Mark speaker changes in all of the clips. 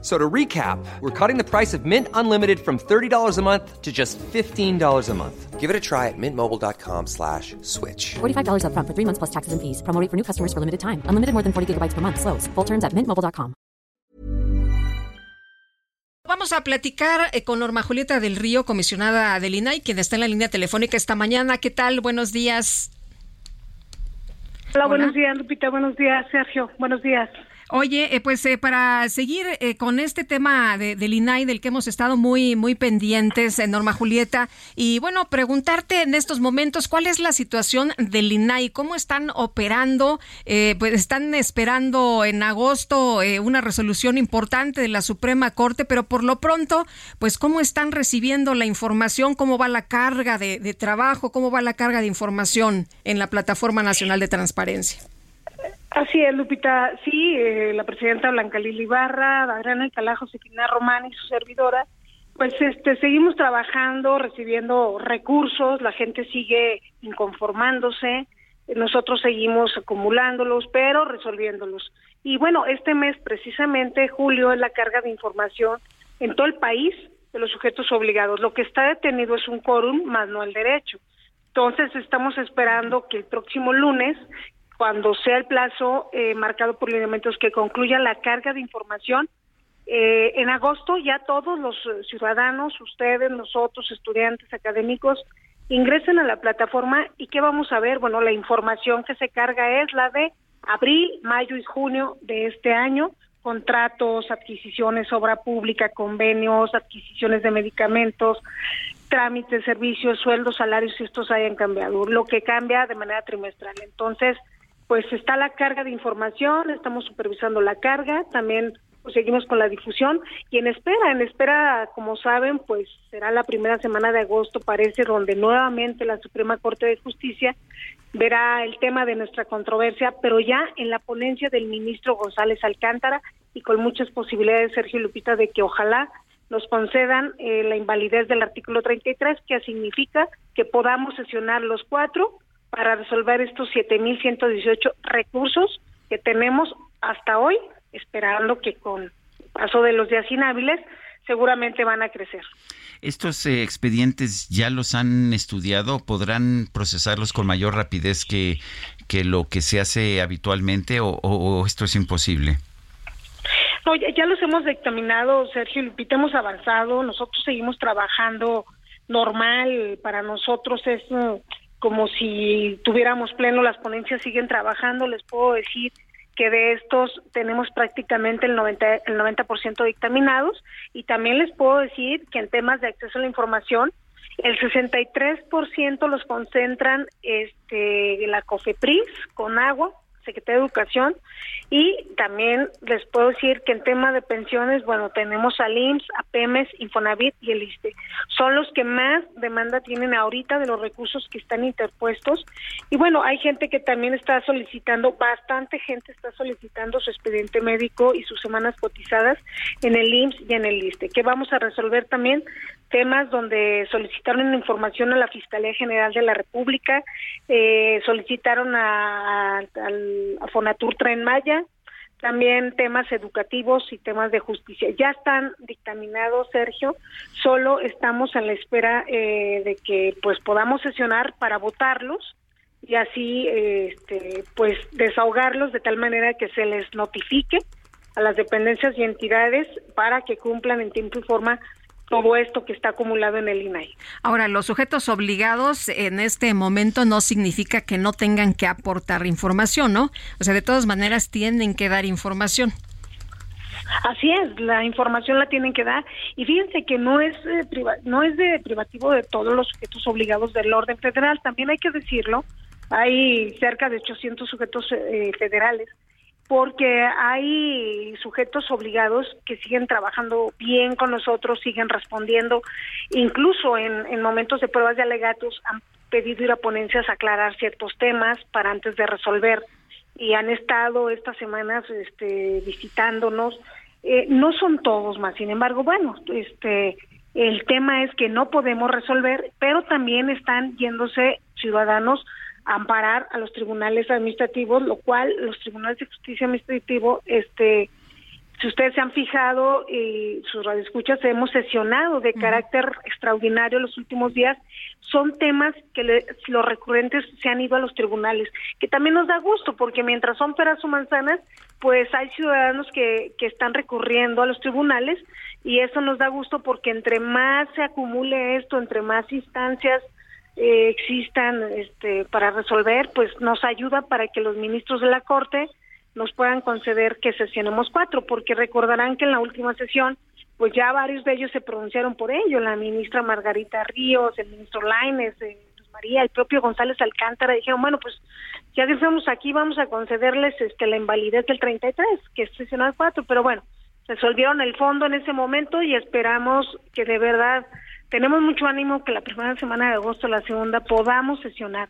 Speaker 1: So to recap, we're cutting the price of Mint Unlimited from $30 a month to just $15 a month.
Speaker 2: Give it a try at mintmobile.com slash switch.
Speaker 3: $45 up front for three months plus taxes and fees. Promo rate for new customers for limited time. Unlimited more than 40 gigabytes per month. Slows. Full terms at mintmobile.com.
Speaker 4: Vamos a platicar eh, con Norma Julieta del Río, comisionada del INAI, quien está en la línea telefónica esta mañana. ¿Qué tal? Buenos días.
Speaker 5: Hola, buenos días, Lupita. Buenos días, Sergio. Buenos días.
Speaker 4: Oye, eh, pues eh, para seguir eh, con este tema de, del INAI del que hemos estado muy muy pendientes, Norma Julieta, y bueno, preguntarte en estos momentos cuál es la situación del INAI, cómo están operando, pues están esperando en agosto una resolución importante de la Suprema Corte, pero por lo pronto, pues cómo están recibiendo la información, cómo va la carga de, de trabajo, cómo va la carga de información en la Plataforma Nacional de Transparencia.
Speaker 5: Así es, Lupita. Sí, eh, la presidenta Blanca Lili Barra, Adriana Alcalá, Josefina Román y su servidora, pues este, seguimos trabajando, recibiendo recursos, la gente sigue inconformándose, nosotros seguimos acumulándolos, pero resolviéndolos. Y bueno, este mes precisamente, julio, es la carga de información en todo el país de los sujetos obligados. Lo que está detenido es un quórum, más no el derecho. Entonces estamos esperando que el próximo lunes cuando sea el plazo eh, marcado por lineamientos que concluya la carga de información. Eh, en agosto ya todos los ciudadanos, ustedes, nosotros, estudiantes, académicos, ingresen a la plataforma y ¿qué vamos a ver? Bueno, la información que se carga es la de abril, mayo y junio de este año, contratos, adquisiciones, obra pública, convenios, adquisiciones de medicamentos, trámites, servicios, sueldos, salarios, si estos hayan cambiado, lo que cambia de manera trimestral. Entonces, pues está la carga de información, estamos supervisando la carga, también pues, seguimos con la difusión y en espera, en espera, como saben, pues será la primera semana de agosto, parece, donde nuevamente la Suprema Corte de Justicia verá el tema de nuestra controversia, pero ya en la ponencia del ministro González Alcántara y con muchas posibilidades, Sergio Lupita, de que ojalá nos concedan eh, la invalidez del artículo 33, que significa que podamos sesionar los cuatro para resolver estos 7.118 recursos que tenemos hasta hoy, esperando que con paso de los días inhábiles seguramente van a crecer.
Speaker 6: ¿Estos eh, expedientes ya los han estudiado? ¿Podrán procesarlos con mayor rapidez que, que lo que se hace habitualmente o, esto es imposible?
Speaker 5: No, ya, ya, los hemos dictaminado, Sergio Lupita, hemos avanzado, nosotros seguimos trabajando normal, para nosotros es como si tuviéramos pleno, las ponencias siguen trabajando, les puedo decir que de estos tenemos prácticamente el 90, el 90% dictaminados y también les puedo decir que en temas de acceso a la información el 63% los concentran este la COFEPRIS con agua, Secretaría de Educación y también les puedo decir que en tema de pensiones, bueno, tenemos al IMSS, a PEMES, Infonavit y el ISTE. Son los que más demanda tienen ahorita de los recursos que están interpuestos. Y bueno, hay gente que también está solicitando, bastante gente está solicitando su expediente médico y sus semanas cotizadas en el IMSS y en el ISTE, que vamos a resolver también temas donde solicitaron información a la Fiscalía General de la República, eh, solicitaron a, a Fonatur Tren Maya, también temas educativos y temas de justicia. Ya están dictaminados, Sergio, solo estamos en la espera eh, de que pues podamos sesionar para votarlos y así este, pues desahogarlos de tal manera que se les notifique a las dependencias y entidades para que cumplan en tiempo y forma todo esto que está acumulado en el INAI.
Speaker 4: Ahora, los sujetos obligados en este momento no significa que no tengan que aportar información, ¿no? O sea, de todas maneras tienen que dar información.
Speaker 5: Así es, la información la tienen que dar y fíjense que no es no es de privativo de todos los sujetos obligados del orden federal, también hay que decirlo, hay cerca de 800 sujetos eh, federales porque hay sujetos obligados que siguen trabajando bien con nosotros, siguen respondiendo, incluso en, momentos de pruebas de alegatos han pedido ir a ponencias a aclarar ciertos temas para antes de resolver y han estado estas semanas este, visitándonos. Eh, no son todos más, sin embargo, bueno, este, el tema es que no podemos resolver, pero también están yéndose ciudadanos amparar a los tribunales administrativos, lo cual los tribunales de justicia administrativo este, si ustedes se han fijado y sus radioescuchas hemos sesionado de carácter extraordinario los últimos días, son temas que los recurrentes se han ido a los tribunales, que también nos da gusto porque mientras son peras o manzanas, pues hay ciudadanos que, que están recurriendo a los tribunales y eso nos da gusto porque entre más se acumule esto, entre más instancias eh, existan este, para resolver, pues nos ayuda para que los ministros de la Corte nos puedan conceder que sesionemos cuatro, porque recordarán que en la última sesión, pues ya varios de ellos se pronunciaron por ello, la ministra Margarita Ríos, el ministro Laines, eh, María, el propio González Alcántara, dijeron, bueno, pues ya que estamos aquí, vamos a concederles este la invalidez del 33, que es sesionar cuatro, pero bueno, resolvieron el fondo en ese momento y esperamos que de verdad tenemos mucho ánimo que la primera semana de agosto, la segunda, podamos sesionar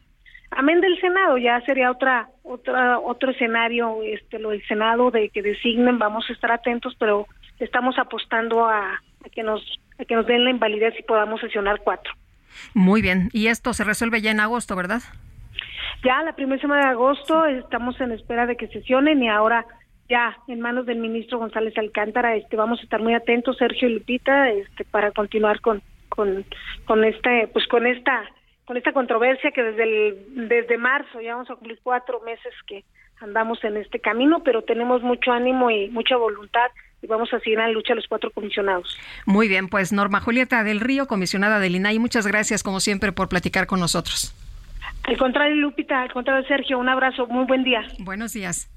Speaker 5: Amén del Senado, ya sería otra, otra, otro escenario, este, lo del Senado de que designen, vamos a estar atentos, pero estamos apostando a, que nos, a que nos den la invalidez y podamos sesionar cuatro.
Speaker 4: Muy bien, y esto se resuelve ya en agosto, ¿verdad?
Speaker 5: Ya la primera semana de agosto estamos en espera de que sesionen y ahora ya en manos del ministro González Alcántara, este, vamos a estar muy atentos, Sergio y Lupita, este, para continuar con, con, con este, pues con esta con esta controversia que desde el, desde marzo ya vamos a cumplir cuatro meses que andamos en este camino, pero tenemos mucho ánimo y mucha voluntad y vamos a seguir en lucha los cuatro comisionados.
Speaker 4: Muy bien, pues Norma Julieta del Río, comisionada del INAI, muchas gracias como siempre por platicar con nosotros.
Speaker 5: Al contrario, Lupita, al contrario, Sergio, un abrazo, muy buen día.
Speaker 4: Buenos días.